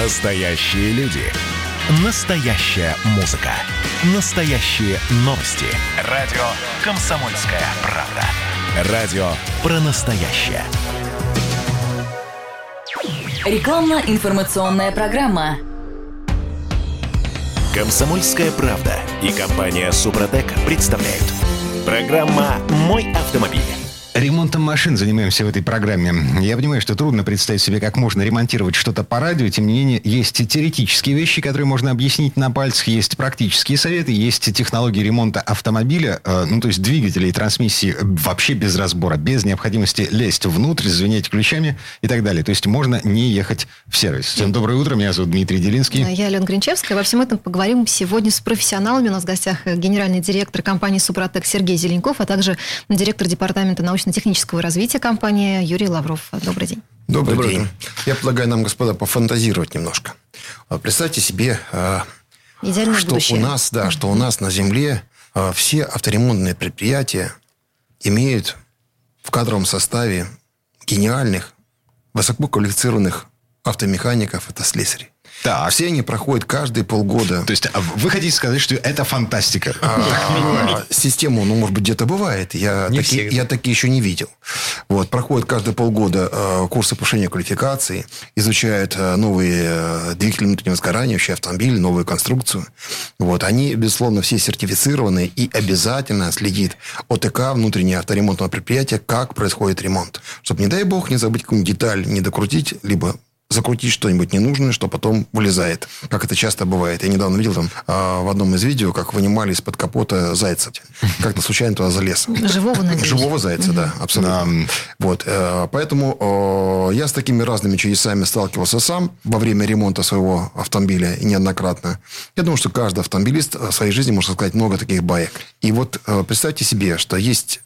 Настоящие люди. Настоящая музыка. Настоящие новости. Радио «Комсомольская правда». Радио про настоящее. Рекламно-информационная программа. «Комсомольская правда» и компания «Супротек» представляют. Программа «Мой автомобиль». Ремонтом машин занимаемся в этой программе. Я понимаю, что трудно представить себе, как можно ремонтировать что-то по радио. Тем не менее, есть теоретические вещи, которые можно объяснить на пальцах, есть практические советы, есть технологии ремонта автомобиля, э, ну, то есть двигателей трансмиссии вообще без разбора, без необходимости лезть внутрь, звенеть ключами и так далее. То есть можно не ехать в сервис. Всем доброе утро, меня зовут Дмитрий Делинский. Я Алена Гринчевская. Во всем этом поговорим сегодня с профессионалами. У нас в гостях генеральный директор компании «Супротек» Сергей Зеленков, а также директор департамента научной научно-технического развития компании Юрий Лавров. Добрый день. Добрый, Добрый день. день. Я предлагаю нам, господа, пофантазировать немножко. А, представьте себе, а, Идеальное что будущее. у нас, да, что у нас на Земле а, все авторемонтные предприятия имеют в кадровом составе гениальных, высококвалифицированных автомехаников, это слесарей. Так. Все они проходят каждые полгода. То есть а вы хотите сказать, что это фантастика? А, систему, ну, может быть, где-то бывает. Я, таки, я такие еще не видел. Вот, проходят каждые полгода э, курсы повышения квалификации, изучают э, новые э, двигатели внутреннего сгорания, вообще автомобиль, новую конструкцию. Вот, они, безусловно, все сертифицированы и обязательно следит ОТК, внутреннее авторемонтное предприятие, как происходит ремонт. Чтобы, не дай бог, не забыть какую-нибудь деталь, не докрутить, либо закрутить что-нибудь ненужное, что потом вылезает. Как это часто бывает. Я недавно видел там э, в одном из видео, как вынимали из-под капота зайца. Как-то случайно туда залез. Живого, надеюсь. Живого зайца, да, абсолютно. Вот. Э, поэтому э, я с такими разными чудесами сталкивался сам во время ремонта своего автомобиля и неоднократно. Я думаю, что каждый автомобилист в своей жизни может сказать много таких баек. И вот э, представьте себе, что есть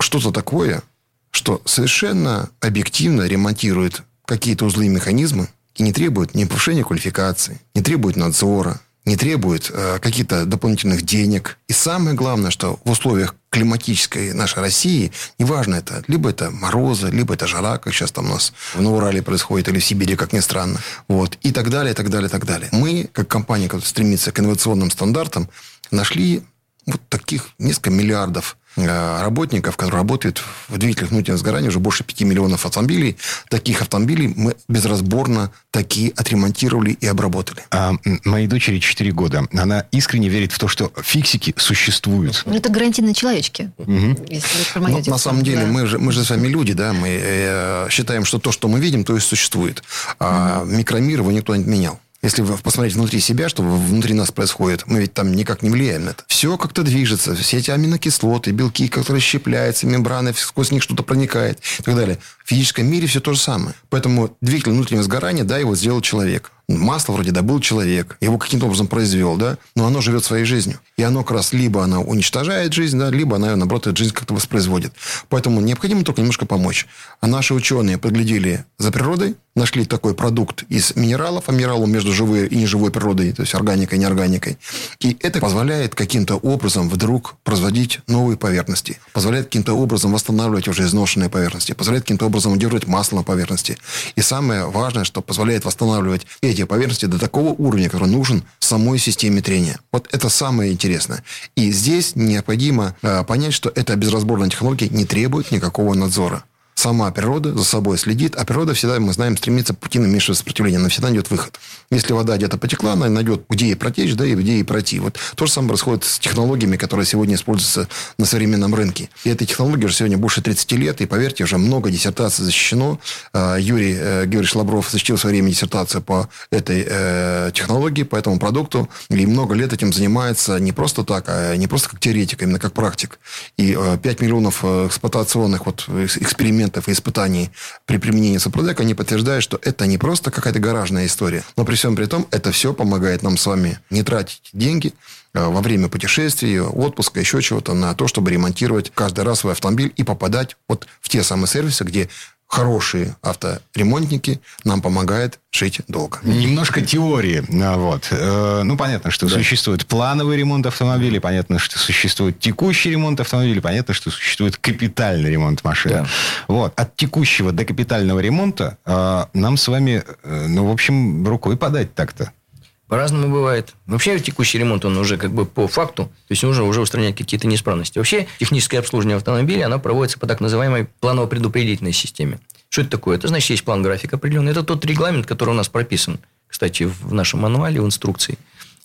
что-то такое, что совершенно объективно ремонтирует какие-то узлы и механизмы и не требуют ни повышения квалификации, не требуют надзора, не требует э, каких-то дополнительных денег. И самое главное, что в условиях климатической нашей России, неважно это, либо это морозы, либо это жара, как сейчас там у нас в Урале происходит, или в Сибири, как ни странно, вот, и так далее, и так далее, и так далее. Мы, как компания, которая стремится к инновационным стандартам, нашли вот таких несколько миллиардов работников, которые работают в двигателях внутреннего сгорания, уже больше 5 миллионов автомобилей. Таких автомобилей мы безразборно такие отремонтировали и обработали. А, моей дочери 4 года. Она искренне верит в то, что фиксики существуют. Ну, это гарантийные человечки. Угу. Если ну, на самом деле, да. мы, же, мы же с вами люди, да, мы э, считаем, что то, что мы видим, то и существует. А угу. микромир его никто не отменял. Если вы посмотреть внутри себя, что внутри нас происходит, мы ведь там никак не влияем на это. Все как-то движется. Все эти аминокислоты, белки, которые щепляются, мембраны, сквозь них что-то проникает и так далее. В физическом мире все то же самое. Поэтому двигатель внутреннего сгорания, да, его сделал человек. Масло вроде добыл человек, его каким-то образом произвел, да, но оно живет своей жизнью. И оно как раз либо оно уничтожает жизнь, да, либо она, наоборот, эту жизнь как-то воспроизводит. Поэтому необходимо только немножко помочь. А наши ученые подглядели за природой, нашли такой продукт из минералов, а минералу между живой и неживой природой, то есть органикой и неорганикой. И это позволяет каким-то образом вдруг производить новые поверхности, позволяет каким-то образом восстанавливать уже изношенные поверхности, позволяет каким-то образом удерживать масло на поверхности. И самое важное, что позволяет восстанавливать эти эти поверхности до такого уровня, который нужен самой системе трения. Вот это самое интересное. И здесь необходимо э, понять, что эта безразборная технология не требует никакого надзора сама природа за собой следит, а природа всегда, мы знаем, стремится к пути наименьшего сопротивления. Она всегда найдет выход. Если вода где-то потекла, она найдет, где ей протечь, да, и где ей пройти. Вот то же самое происходит с технологиями, которые сегодня используются на современном рынке. И этой технологии уже сегодня больше 30 лет, и, поверьте, уже много диссертаций защищено. А, Юрий э, Георгиевич Лабров защитил в свое время диссертацию по этой э, технологии, по этому продукту, и много лет этим занимается не просто так, а не просто как теоретик, а именно как практик. И 5 э, миллионов эксплуатационных вот экспериментов экспериментов и испытаний при применении Супродека, они подтверждают, что это не просто какая-то гаражная история, но при всем при том это все помогает нам с вами не тратить деньги э, во время путешествий, отпуска, еще чего-то на то, чтобы ремонтировать каждый раз свой автомобиль и попадать вот в те самые сервисы, где хорошие авторемонтники нам помогают шить долго. Немножко теории. А, вот. Э, ну, понятно, что да. существует плановый ремонт автомобилей, понятно, что существует текущий ремонт автомобилей, понятно, что существует капитальный ремонт машины. Да. Вот. От текущего до капитального ремонта э, нам с вами, э, ну, в общем, рукой подать так-то. По-разному бывает. Вообще текущий ремонт, он уже как бы по факту, то есть нужно уже устранять какие-то неисправности. Вообще техническое обслуживание автомобиля, оно проводится по так называемой планово-предупредительной системе. Что это такое? Это значит, есть план графика определенный. Это тот регламент, который у нас прописан, кстати, в нашем мануале, в инструкции.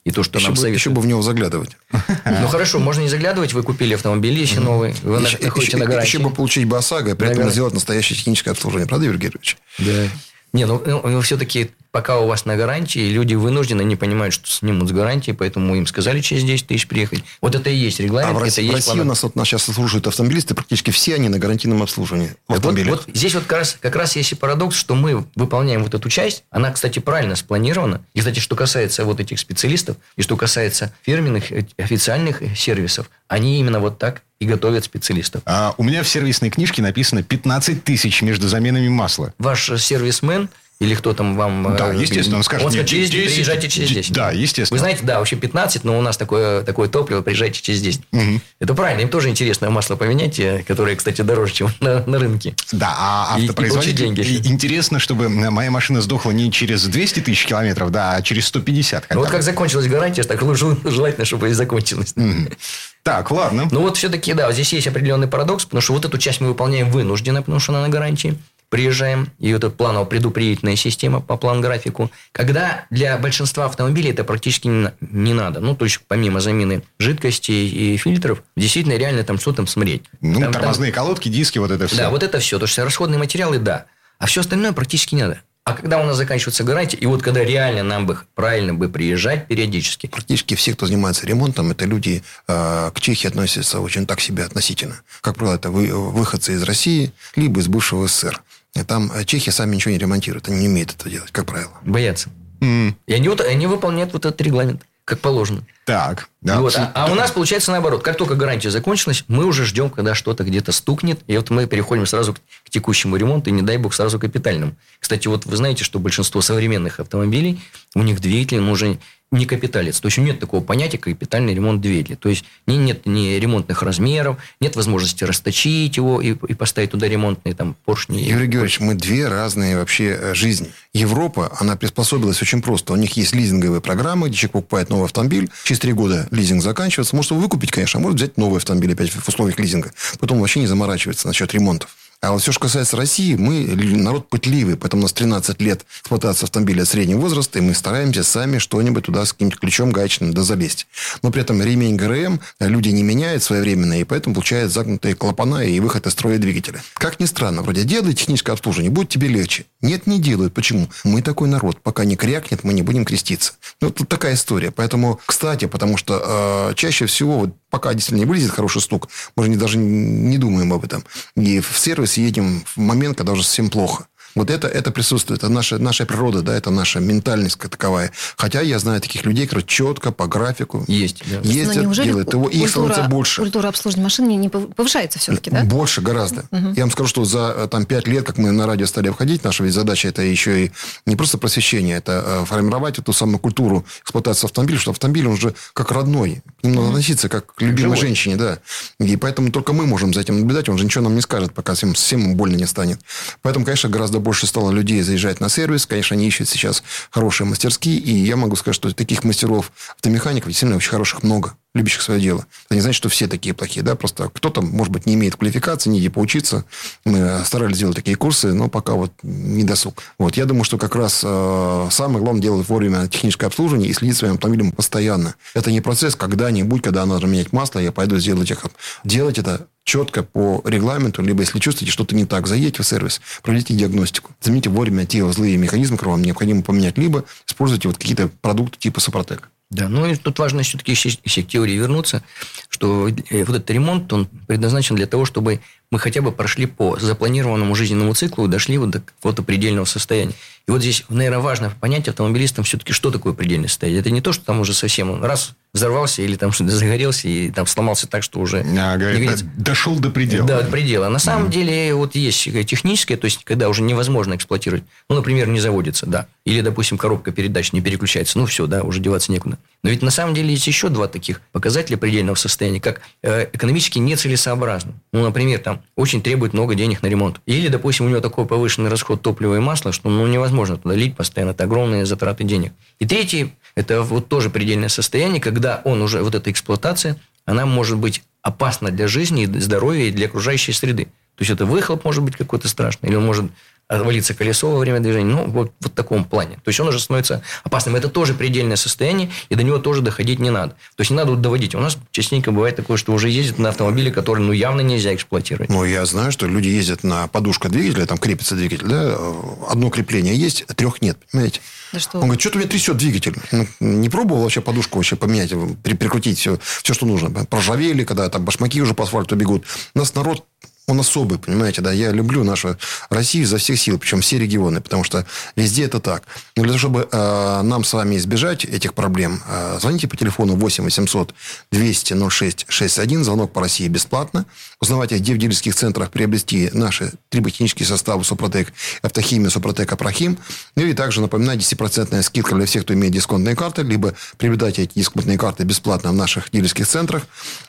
И то, что еще нам бы, советуют. Еще бы в него заглядывать. Ну, хорошо, можно не заглядывать. Вы купили автомобиль еще новый. Вы находите на гарантии. Еще бы получить бы ОСАГО, и при этом сделать настоящее техническое обслуживание. Правда, Юрий Георгиевич? Да. Не, ну, ну все-таки пока у вас на гарантии, люди вынуждены, не понимают, что снимут с гарантии, поэтому им сказали через 10 тысяч приехать. Вот это и есть регламент. А в России, это в России у нас вот нас сейчас слушают автомобилисты, практически все они на гарантийном обслуживании вот, вот, вот здесь вот как раз, как раз есть и парадокс, что мы выполняем вот эту часть. Она, кстати, правильно спланирована. И, кстати, что касается вот этих специалистов, и что касается фирменных э, официальных сервисов, они именно вот так и готовят специалистов. А у меня в сервисной книжке написано 15 тысяч между заменами масла. Ваш сервисмен или кто там вам... Да, э, естественно, он скажет... Он скажет, через 10, приезжайте через 10. Да, естественно. Вы знаете, да, вообще 15, но у нас такое, такое топливо, приезжайте через 10. Угу. Это правильно, им тоже интересно масло поменять, э, которое, кстати, дороже, чем на, на рынке. Да, а автопроизводитель... деньги. интересно, чтобы моя машина сдохла не через 200 тысяч километров, да, а через 150. Ну, вот как закончилась гарантия, так желательно, чтобы и закончилась. Угу. Так, ладно. Ну, вот все-таки, да, здесь есть определенный парадокс, потому что вот эту часть мы выполняем вынужденно, потому что она на гарантии приезжаем, и вот эта планово-предупредительная система по план-графику, когда для большинства автомобилей это практически не, не надо. Ну, то есть, помимо замены жидкостей и фильтров, действительно реально там что там смотреть. Ну, там, тормозные там... колодки, диски, вот это все. Да, вот это все. То есть, расходные материалы, да. А все остальное практически не надо. А когда у нас заканчивается гарантия, и вот когда реально нам бы правильно бы приезжать периодически. Практически все, кто занимается ремонтом, это люди э, к Чехии относятся очень так себе относительно. Как правило, это вы, выходцы из России, либо из бывшего СССР. И там э, чехи сами ничего не ремонтируют. Они не умеют это делать, как правило. Боятся. Mm. И они, они выполняют вот этот регламент, как положено. Так. Да, вот. а, а у нас получается наоборот. Как только гарантия закончилась, мы уже ждем, когда что-то где-то стукнет. И вот мы переходим сразу к, к текущему ремонту, и не дай бог сразу к капитальному. Кстати, вот вы знаете, что большинство современных автомобилей, у них двигатель уже не капиталец. То есть, нет такого понятия, как капитальный ремонт двигателя. То есть, нет ни ремонтных размеров, нет возможности расточить его и, и поставить туда ремонтные там поршни. Юрий Георгиевич, мы две разные вообще э, жизни. Европа, она приспособилась очень просто. У них есть лизинговые программы, где человек покупает новый автомобиль, через три года лизинг заканчивается. Может его выкупить, конечно, а может взять новый автомобиль опять в условиях лизинга. Потом вообще не заморачивается насчет ремонтов. А вот все, что касается России, мы народ пытливый, поэтому у нас 13 лет эксплуатации автомобиля среднего возраста, и мы стараемся сами что-нибудь туда с каким-нибудь ключом гаечным да залезть. Но при этом ремень ГРМ люди не меняют своевременно, и поэтому получают загнутые клапана и выход из строя двигателя. Как ни странно, вроде делай техническое обслуживание, будет тебе легче. Нет, не делают. Почему? Мы такой народ. Пока не крякнет, мы не будем креститься. Ну, тут такая история. Поэтому, кстати, потому что э, чаще всего, вот, пока действительно не вылезет хороший стук, мы же даже не думаем об этом. И в сервис едем в момент, когда уже совсем плохо. Вот это, это присутствует. Это наша, наша природа, да, это наша ментальность как таковая. Хотя я знаю таких людей, которые четко по графику Есть, да. ездят, делают его. И их становится больше. Культура обслуживания машин не повышается все-таки, да? Больше гораздо. Угу. Я вам скажу, что за э, там, пять лет, как мы на радио стали входить, наша ведь задача это еще и не просто просвещение, это э, формировать эту самую культуру эксплуатации автомобиля, что автомобиль, он же как родной. К нему надо относиться как к любимой Живой. женщине, да. И поэтому только мы можем за этим наблюдать, он же ничего нам не скажет, пока всем, всем больно не станет. Поэтому, конечно, гораздо больше стало людей заезжать на сервис. Конечно, они ищут сейчас хорошие мастерские. И я могу сказать, что таких мастеров автомехаников действительно очень хороших много любящих свое дело. Это не значит, что все такие плохие, да, просто кто-то, может быть, не имеет квалификации, не где поучиться. Мы старались делать такие курсы, но пока вот не досуг. Вот, я думаю, что как раз э, самое главное делать вовремя техническое обслуживание и следить своим автомобилем постоянно. Это не процесс когда-нибудь, когда надо менять масло, я пойду сделать их. Делать это четко по регламенту, либо если чувствуете что-то не так, заедьте в сервис, проведите диагностику. Заметьте вовремя те злые механизмы, которые вам необходимо поменять, либо используйте вот какие-то продукты типа Супротек. Да, ну и тут важно все-таки еще, еще к теории вернуться, что э, вот этот ремонт, он предназначен для того, чтобы мы хотя бы прошли по запланированному жизненному циклу и дошли вот до какого-то предельного состояния. И вот здесь, наверное, важно понять автомобилистам все-таки, что такое предельное состояние. Это не то, что там уже совсем раз взорвался или там что-то загорелся и там сломался так, что уже а, говорит, дошел до предела. Да, до предела. На самом mm. деле вот есть техническое, то есть когда уже невозможно эксплуатировать. Ну, например, не заводится, да. Или, допустим, коробка передач не переключается. Ну, все, да, уже деваться некуда. Но ведь на самом деле есть еще два таких показателя предельного состояния, как э, экономически нецелесообразно. Ну, например, там очень требует много денег на ремонт. Или, допустим, у него такой повышенный расход топлива и масла, что ну, невозможно туда лить постоянно. Это огромные затраты денег. И третий, это вот тоже предельное состояние, когда он уже, вот эта эксплуатация, она может быть опасна для жизни, здоровья и для окружающей среды. То есть это выхлоп может быть какой-то страшный, или он может отвалиться колесо во время движения. Ну, вот, вот в таком плане. То есть он уже становится опасным. Это тоже предельное состояние, и до него тоже доходить не надо. То есть не надо вот доводить. У нас частенько бывает такое, что уже ездят на автомобиле, который ну, явно нельзя эксплуатировать. Ну, я знаю, что люди ездят на подушка двигателя, там крепится двигатель, да, одно крепление есть, а трех нет, понимаете? Да что? Он говорит, что-то у меня трясет двигатель. Ну, не пробовал вообще подушку вообще поменять, при, прикрутить все, все, что нужно. Проржавели, когда там башмаки уже по асфальту бегут. У нас народ он особый, понимаете, да. Я люблю нашу Россию за всех сил, причем все регионы, потому что везде это так. Но для того, чтобы э, нам с вами избежать этих проблем, э, звоните по телефону 8 800 200 06 61, звонок по России бесплатно. Узнавайте, где в дилерских центрах приобрести наши триботехнические составы Супротек, Автохимия, Супротек, Апрахим. Ну и также напоминаю, 10% скидка для всех, кто имеет дисконтные карты, либо приобретайте эти дисконтные карты бесплатно в наших дилерских центрах.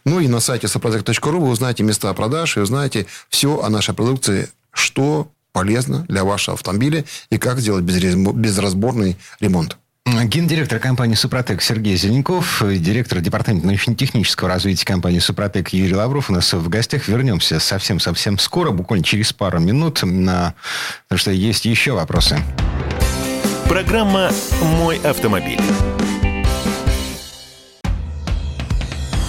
Ну и на сайте супротек.ру вы узнаете места продаж и узнаете все о нашей продукции, что полезно для вашего автомобиля и как сделать безразборный ремонт. Гендиректор компании «Супротек» Сергей Зеленков, директор департамента научно-технического развития компании «Супротек» Юрий Лавров у нас в гостях. Вернемся совсем-совсем скоро, буквально через пару минут, на... потому что есть еще вопросы. Программа «Мой автомобиль».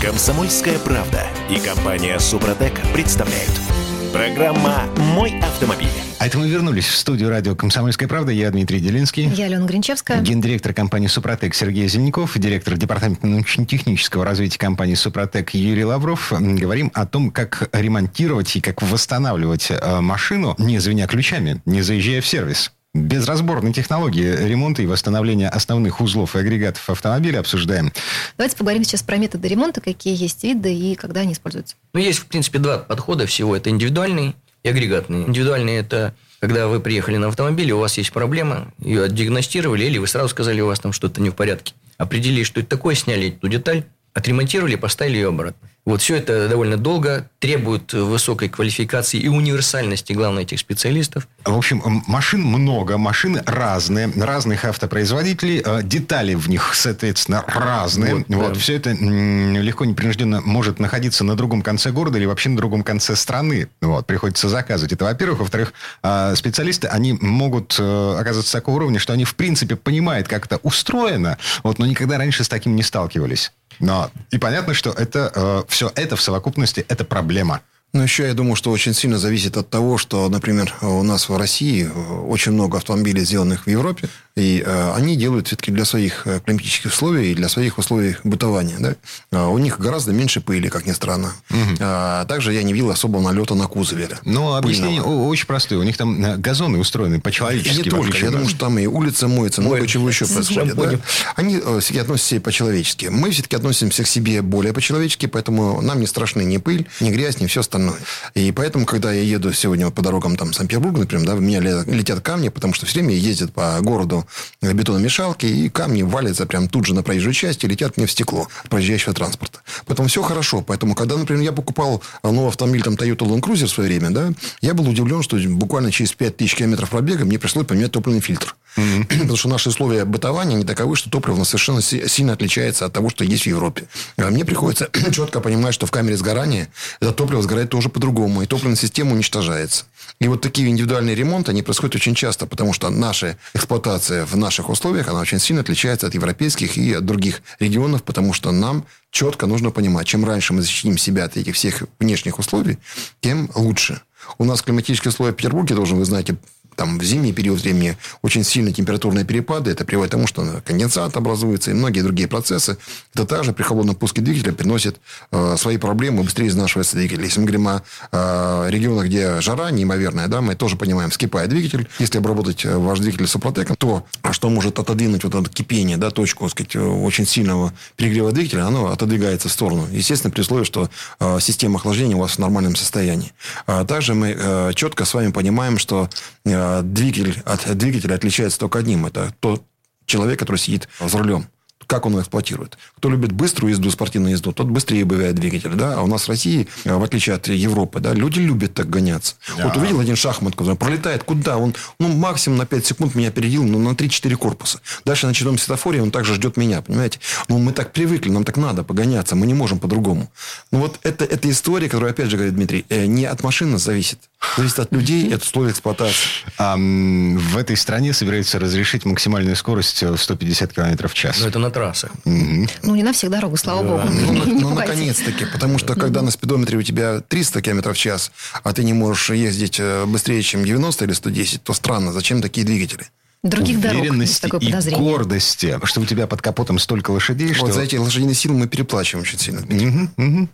Комсомольская правда и компания «Супротек» представляют – Программа «Мой автомобиль». А это мы вернулись в студию радио «Комсомольская правда». Я Дмитрий Делинский. Я Алена Гринчевская. Гендиректор компании «Супротек» Сергей Зеленков. Директор департамента научно-технического развития компании «Супротек» Юрий Лавров. Говорим о том, как ремонтировать и как восстанавливать э, машину, не звеня ключами, не заезжая в сервис. Безразборные технологии ремонта и восстановления основных узлов и агрегатов автомобиля обсуждаем. Давайте поговорим сейчас про методы ремонта, какие есть виды и когда они используются. Ну, есть, в принципе, два подхода всего. Это индивидуальный и агрегатный. Индивидуальный – это когда вы приехали на автомобиле, у вас есть проблема, ее диагностировали, или вы сразу сказали, у вас там что-то не в порядке. Определили, что это такое, сняли эту деталь, отремонтировали, поставили ее обратно. Вот все это довольно долго, требует высокой квалификации и универсальности, главное, этих специалистов. В общем, машин много, машины разные, разных автопроизводителей, э, детали в них, соответственно, разные. Вот, вот да. все это легко, непринужденно может находиться на другом конце города или вообще на другом конце страны. Вот, приходится заказывать. Это, во-первых. Во-вторых, э, специалисты, они могут э, оказаться такого уровня, что они, в принципе, понимают, как это устроено, вот, но никогда раньше с таким не сталкивались. Но и понятно, что это э, все это в совокупности это проблема. Ну, еще я думаю, что очень сильно зависит от того, что, например, у нас в России э, очень много автомобилей, сделанных в Европе, и э, они делают все-таки для своих э, климатических условий и для своих условий бытования. Да? А у них гораздо меньше пыли, как ни странно. Угу. А, также я не видел особого налета на кузове. Ну, объяснение пыльного. очень простое. У них там э, газоны устроены по-человечески. И не только. Я думаю, что там и улица моется, много Ой, чего еще происходит. Да? Они все относятся к себе по-человечески. Мы все-таки относимся к себе более по-человечески, поэтому нам не страшны ни пыль, ни грязь, ни все остальное. И поэтому, когда я еду сегодня по дорогам там Санкт-Петербурга, например, да, у меня летят камни, потому что все время ездят по городу бетономешалки, и камни валятся прям тут же на проезжую часть и летят мне в стекло от проезжающего транспорта. Поэтому все хорошо. Поэтому, когда, например, я покупал новый автомобиль, там, Toyota Land Cruiser в свое время, да, я был удивлен, что буквально через 5000 километров пробега мне пришлось поменять топливный фильтр. Mm-hmm. Потому что наши условия бытования не таковы, что топливо у нас совершенно сильно отличается от того, что есть в Европе. А мне приходится четко понимать, что в камере сгорания это топливо сгорает тоже по-другому, и топливная система уничтожается. И вот такие индивидуальные ремонты, они происходят очень часто, потому что наша эксплуатация в наших условиях, она очень сильно отличается от европейских и от других регионов, потому что нам четко нужно понимать, чем раньше мы защитим себя от этих всех внешних условий, тем лучше. У нас климатические условия в Петербурге, должен вы знаете, там, в зимний период времени очень сильные температурные перепады. Это приводит к тому, что конденсат образуется и многие другие процессы. Это также при холодном пуске двигателя приносит э, свои проблемы, быстрее изнашивается двигатель. Если мы говорим о э, регионах, где жара неимоверная, да, мы тоже понимаем, вскипает двигатель. Если обработать э, ваш двигатель супротеком, то что может отодвинуть вот это кипение, да, точку, так сказать, очень сильного перегрева двигателя, оно отодвигается в сторону. Естественно, при условии, что э, система охлаждения у вас в нормальном состоянии. А также мы э, четко с вами понимаем, что э, двигатель от двигателя отличается только одним. Это тот человек, который сидит за рулем как он его эксплуатирует. Кто любит быструю езду, спортивную езду, тот быстрее бывает двигатель. Да? А у нас в России, э, в отличие от Европы, да, люди любят так гоняться. Да. Вот увидел один шахмат, который пролетает куда? Он ну, максимум на 5 секунд меня опередил, ну, на 3-4 корпуса. Дальше на четвертом светофоре он также ждет меня, понимаете? Ну, мы так привыкли, нам так надо погоняться, мы не можем по-другому. Ну, вот это, это история, которая, опять же, говорит Дмитрий, э, не от машины зависит. Зависит от людей, от условий эксплуатации. А, в этой стране собираются разрешить максимальную скорость в 150 км в час. Но это на трассах. Угу. Ну, не на всех дорогах, слава да. богу. Ну, ну наконец-таки. Потому что, когда на спидометре у тебя 300 км в час, а ты не можешь ездить э, быстрее, чем 90 или 110, то странно. Зачем такие двигатели? Других уверенности дорог, такое и гордости, что у тебя под капотом столько лошадей, вот, что... за эти лошадиные силы мы переплачиваем очень сильно. Угу, угу.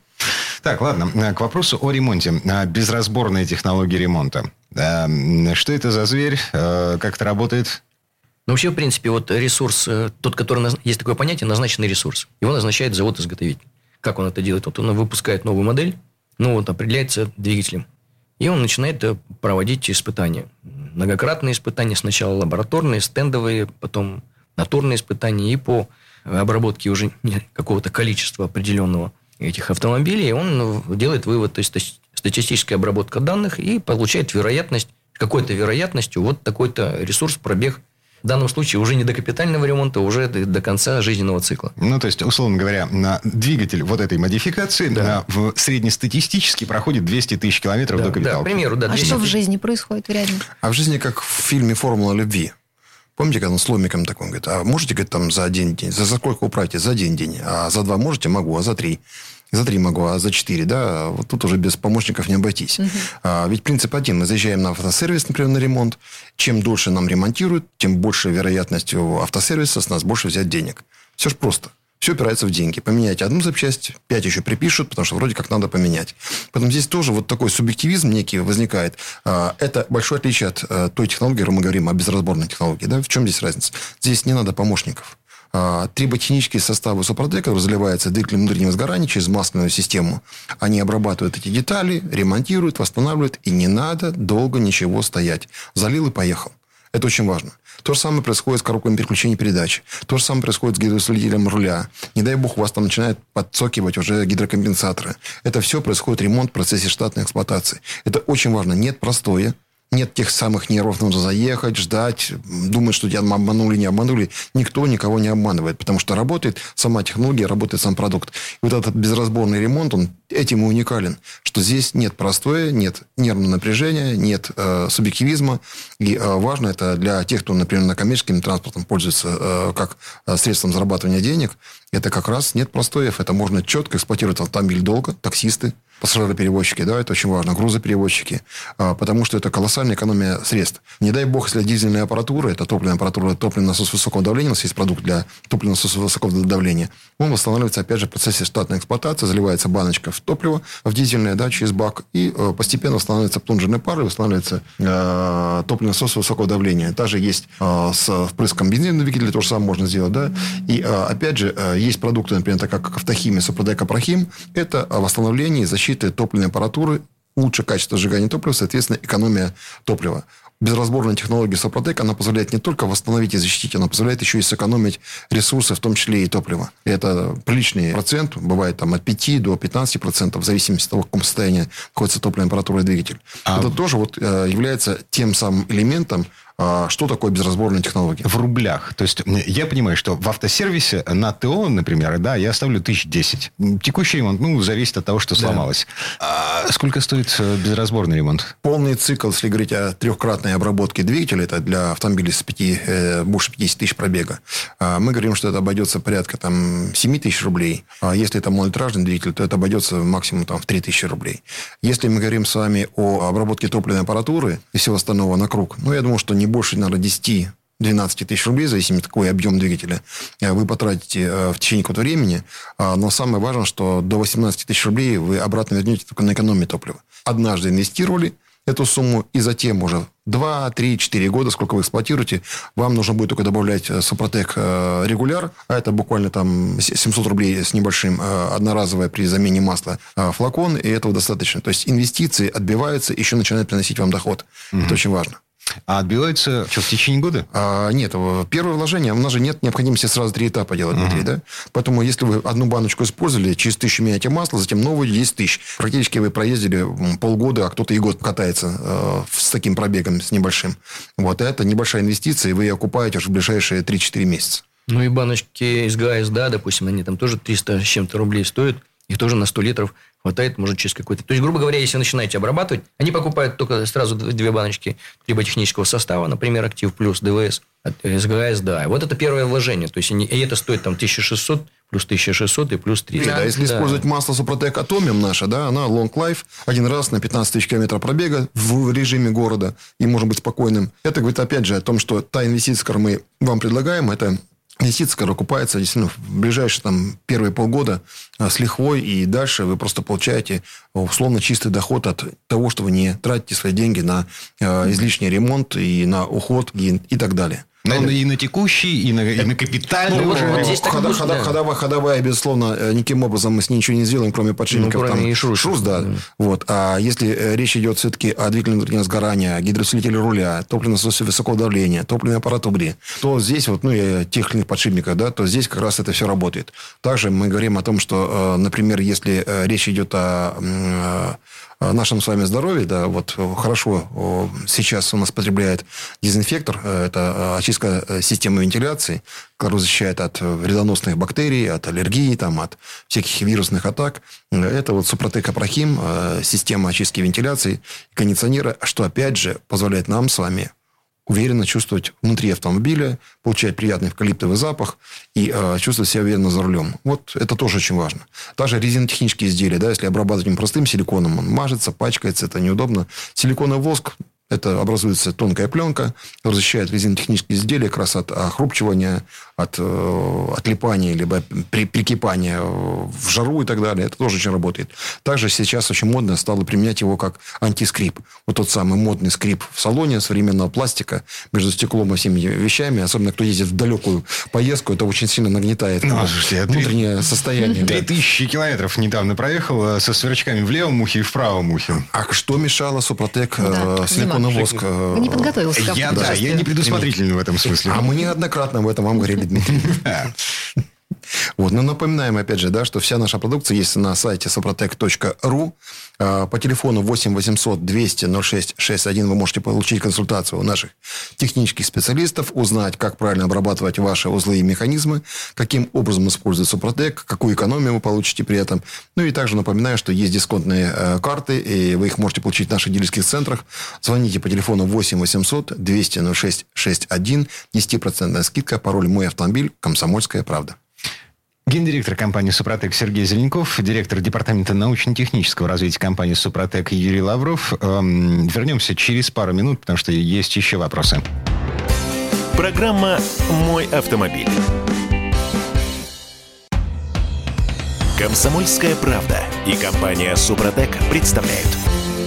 Так, ладно, э, к вопросу о ремонте. Э, безразборные технологии ремонта. Что это за зверь? Как это работает? Но вообще, в принципе, вот ресурс, э, тот, который... Есть такое понятие, назначенный ресурс. Его назначает завод-изготовитель. Как он это делает? Вот он выпускает новую модель, ну, вот определяется двигателем. И он начинает э, проводить испытания. Многократные испытания. Сначала лабораторные, стендовые, потом натурные испытания. И по обработке уже какого-то количества определенного этих автомобилей он делает вывод, то есть статистическая обработка данных и получает вероятность, какой-то вероятностью вот такой-то ресурс, пробег в данном случае уже не до капитального ремонта, уже до, конца жизненного цикла. Ну, то есть, условно говоря, на двигатель вот этой модификации да. в среднестатистически проходит 200 тысяч километров да, до капитала. Да, к примеру, да. А что в жизни происходит в реальном? А в жизни как в фильме «Формула любви». Помните, когда он с ломиком такой, он говорит, а можете, говорит, там за один день, за, за сколько управите? За один день. А за два можете? Могу, а за три? за три могу, а за четыре, да, вот тут уже без помощников не обойтись. Угу. А, ведь принцип один. Мы заезжаем на автосервис, например, на ремонт. Чем дольше нам ремонтируют, тем больше вероятность у автосервиса с нас больше взять денег. Все же просто. Все опирается в деньги. Поменяйте одну запчасть, пять еще припишут, потому что вроде как надо поменять. Поэтому здесь тоже вот такой субъективизм некий возникает. А, это большое отличие от э, той технологии, мы говорим, о безразборной технологии. Да? В чем здесь разница? Здесь не надо помощников. А, триботехнические составы Супротека разливаются двигателем внутреннего сгорания через масляную систему. Они обрабатывают эти детали, ремонтируют, восстанавливают, и не надо долго ничего стоять. Залил и поехал. Это очень важно. То же самое происходит с коробками переключения передач. То же самое происходит с гидроусилителем руля. Не дай бог, у вас там начинают подцокивать уже гидрокомпенсаторы. Это все происходит ремонт в процессе штатной эксплуатации. Это очень важно. Нет простое нет тех самых нервов, нужно заехать, ждать, думать, что тебя обманули, не обманули. Никто никого не обманывает, потому что работает сама технология, работает сам продукт. И вот этот безразборный ремонт, он этим и уникален, что здесь нет простое, нет нервного напряжения, нет э, субъективизма. И э, важно это для тех, кто, например, на коммерческим транспортом пользуется э, как э, средством зарабатывания денег, это как раз нет простоев. Это можно четко эксплуатировать автомобиль долго, таксисты, пассажироперевозчики, да, это очень важно, грузоперевозчики, а, потому что это колоссальная экономия средств. Не дай бог, если дизельная аппаратура, это топливная аппаратура, топливный насос высокого давления, у нас есть продукт для топливного насоса высокого давления, он восстанавливается, опять же, в процессе штатной эксплуатации, заливается баночка в топливо, в дизельное, да, через бак, и э, постепенно восстанавливается плунжерный пар, и восстанавливается э, топливный насос высокого давления. Также есть э, с впрыском бензина двигателя, то же самое можно сделать, да, и, э, опять же, э, есть продукты, например, так как автохимия, супродек, опрохим, это восстановление и защита топливной аппаратуры, лучше качество сжигания топлива, соответственно, экономия топлива. Безразборная технология Сопротек, она позволяет не только восстановить и защитить, она позволяет еще и сэкономить ресурсы, в том числе и топливо. И это приличный процент, бывает там от 5 до 15 процентов, в зависимости от того, в каком состоянии находится топливная аппаратура и двигатель. А... Это тоже вот э, является тем самым элементом, что такое безразборная технология? В рублях. То есть, я понимаю, что в автосервисе на ТО, например, да, я ставлю тысяч десять. Текущий ремонт, ну, зависит от того, что сломалось. Да. А сколько стоит э, безразборный ремонт? Полный цикл, если говорить о трехкратной обработки двигателя, это для автомобилей с 5, э, больше 50 тысяч пробега, э, мы говорим, что это обойдется порядка там, 7 тысяч рублей. А если это малолитражный двигатель, то это обойдется максимум там, в 3 тысячи рублей. Если мы говорим с вами о обработке топливной аппаратуры и всего остального на круг, ну, я думаю, что не больше, наверное, 10 12 тысяч рублей, в зависимости какой объем двигателя, э, вы потратите э, в течение какого-то времени. А, но самое важное, что до 18 тысяч рублей вы обратно вернете только на экономии топлива. Однажды инвестировали эту сумму, и затем уже 2, 3, 4 года, сколько вы эксплуатируете, вам нужно будет только добавлять э, Супротек регуляр, а это буквально там 700 рублей с небольшим, одноразовое при замене масла флакон, и этого достаточно. То есть инвестиции отбиваются, еще начинают приносить вам доход. Угу. Это очень важно. А отбивается что, в течение года? А, нет, первое вложение, у нас же нет необходимости сразу три этапа делать, uh-huh. Дмитрий, да? Поэтому, если вы одну баночку использовали, через тысячу меняете масло, затем новую 10 тысяч. Практически вы проездили полгода, а кто-то и год катается э, с таким пробегом, с небольшим. Вот, это небольшая инвестиция, и вы ее окупаете уже в ближайшие 3-4 месяца. Ну, и баночки из ГАЭС, да, допустим, они там тоже 300 с чем-то рублей стоят. Их тоже на 100 литров хватает, может, через какой-то... То есть, грубо говоря, если начинаете обрабатывать, они покупают только сразу две баночки либо технического состава, например, Актив Плюс, ДВС, СГС, да. Вот это первое вложение. То есть, они, и это стоит там 1600 плюс 1600 и плюс 300. Да, если да. использовать масло Супротек Атомиум наше, да, она long life, один раз на 15 тысяч километров пробега в режиме города и можно быть спокойным. Это говорит, опять же, о том, что та инвестиция, которую мы вам предлагаем, это инвестиция, которая окупается действительно в ближайшие там, первые полгода а, с лихвой, и дальше вы просто получаете условно чистый доход от того, что вы не тратите свои деньги на э, излишний ремонт и на уход и, и так далее. Но он и на текущий, и на, и на капитальный. Ну, вот, вот здесь хода, хода, да. ходовая, ходовая, безусловно, э, никаким образом мы с ней ничего не сделаем, кроме подшипников. Ну, кроме там, шрус. шрус да. да. Вот. А если э, речь идет все-таки о двигателе внутреннего сгорания, гидроусилителе руля, топливном насосе высокого давления, топливной аппаратуре, то здесь, вот, ну, и тех или иных подшипников, да, то здесь как раз это все работает. Также мы говорим о том, что, э, например, если речь идет о нашем с вами здоровье, да, вот хорошо сейчас у нас потребляет дезинфектор, э, это э, очистка э, системы вентиляции, которая защищает от вредоносных бактерий, от аллергии, там, от всяких вирусных атак. Это вот Супротек Апрахим, система очистки вентиляции, кондиционера, что опять же позволяет нам с вами уверенно чувствовать внутри автомобиля, получать приятный эвкалиптовый запах и э, чувствовать себя уверенно за рулем. Вот это тоже очень важно. Также резинотехнические изделия, да, если обрабатывать им простым силиконом, он мажется, пачкается, это неудобно. Силиконовый воск это образуется тонкая пленка, защищает резинотехнические изделия как раз от охрупчивания, от э, отлипания, либо при, прикипания в жару и так далее. Это тоже очень работает. Также сейчас очень модно стало применять его как антискрип. Вот тот самый модный скрип в салоне современного пластика между стеклом и всеми вещами. Особенно, кто ездит в далекую поездку, это очень сильно нагнетает ну, слушайте, внутреннее 3, состояние. Три тысячи километров недавно проехал э, со сверчками в левом ухе и в правом ухе. А что мешало Супротек да, э, воск? Э, Вы не подготовился. Я, да, я не предусмотрительный в этом смысле. А мы неоднократно об этом вам говорили, Дмитрий. Вот. Но напоминаем, опять же, да, что вся наша продукция есть на сайте soprotec.ru. А, по телефону 8 800 200 06 61 вы можете получить консультацию у наших технических специалистов, узнать, как правильно обрабатывать ваши узлы и механизмы, каким образом использовать Супротек, какую экономию вы получите при этом. Ну и также напоминаю, что есть дисконтные э, карты, и вы их можете получить в наших дилерских центрах. Звоните по телефону 8 800 200 06 61, 10% скидка, пароль «Мой автомобиль», «Комсомольская правда». Гендиректор компании «Супротек» Сергей Зеленков, директор департамента научно-технического развития компании «Супротек» Юрий Лавров. Эм, вернемся через пару минут, потому что есть еще вопросы. Программа «Мой автомобиль». Комсомольская правда и компания «Супротек» представляют.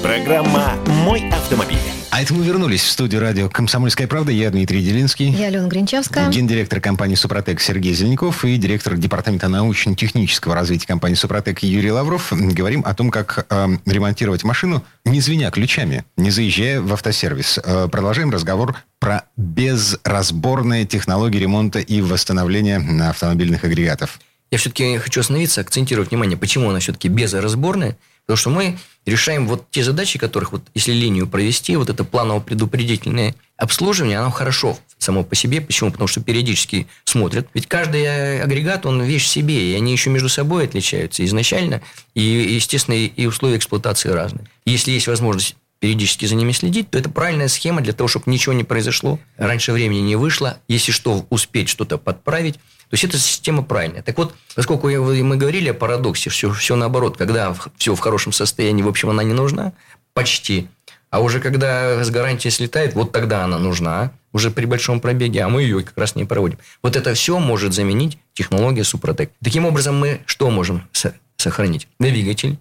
Программа «Мой автомобиль». А это мы вернулись в студию радио «Комсомольская правда». Я Дмитрий Делинский. Я Алена Гринчевская. Гендиректор компании «Супротек» Сергей Зеленков и директор департамента научно-технического развития компании «Супротек» Юрий Лавров. Говорим о том, как э, ремонтировать машину, не звеня ключами, не заезжая в автосервис. Э, продолжаем разговор про безразборные технологии ремонта и восстановления автомобильных агрегатов. Я все-таки хочу остановиться, акцентировать внимание, почему она все-таки безразборная – Потому что мы решаем вот те задачи, которых, вот, если линию провести, вот это планово-предупредительное обслуживание, оно хорошо само по себе. Почему? Потому что периодически смотрят. Ведь каждый агрегат, он вещь себе, и они еще между собой отличаются изначально. И, естественно, и условия эксплуатации разные. Если есть возможность периодически за ними следить, то это правильная схема для того, чтобы ничего не произошло, раньше времени не вышло, если что, успеть что-то подправить. То есть, эта система правильная. Так вот, поскольку мы говорили о парадоксе, все, все наоборот, когда все в хорошем состоянии, в общем, она не нужна, почти, а уже когда с гарантией слетает, вот тогда она нужна, уже при большом пробеге, а мы ее как раз не проводим. Вот это все может заменить технология Супротек. Таким образом, мы что можем сохранить? Двигатель,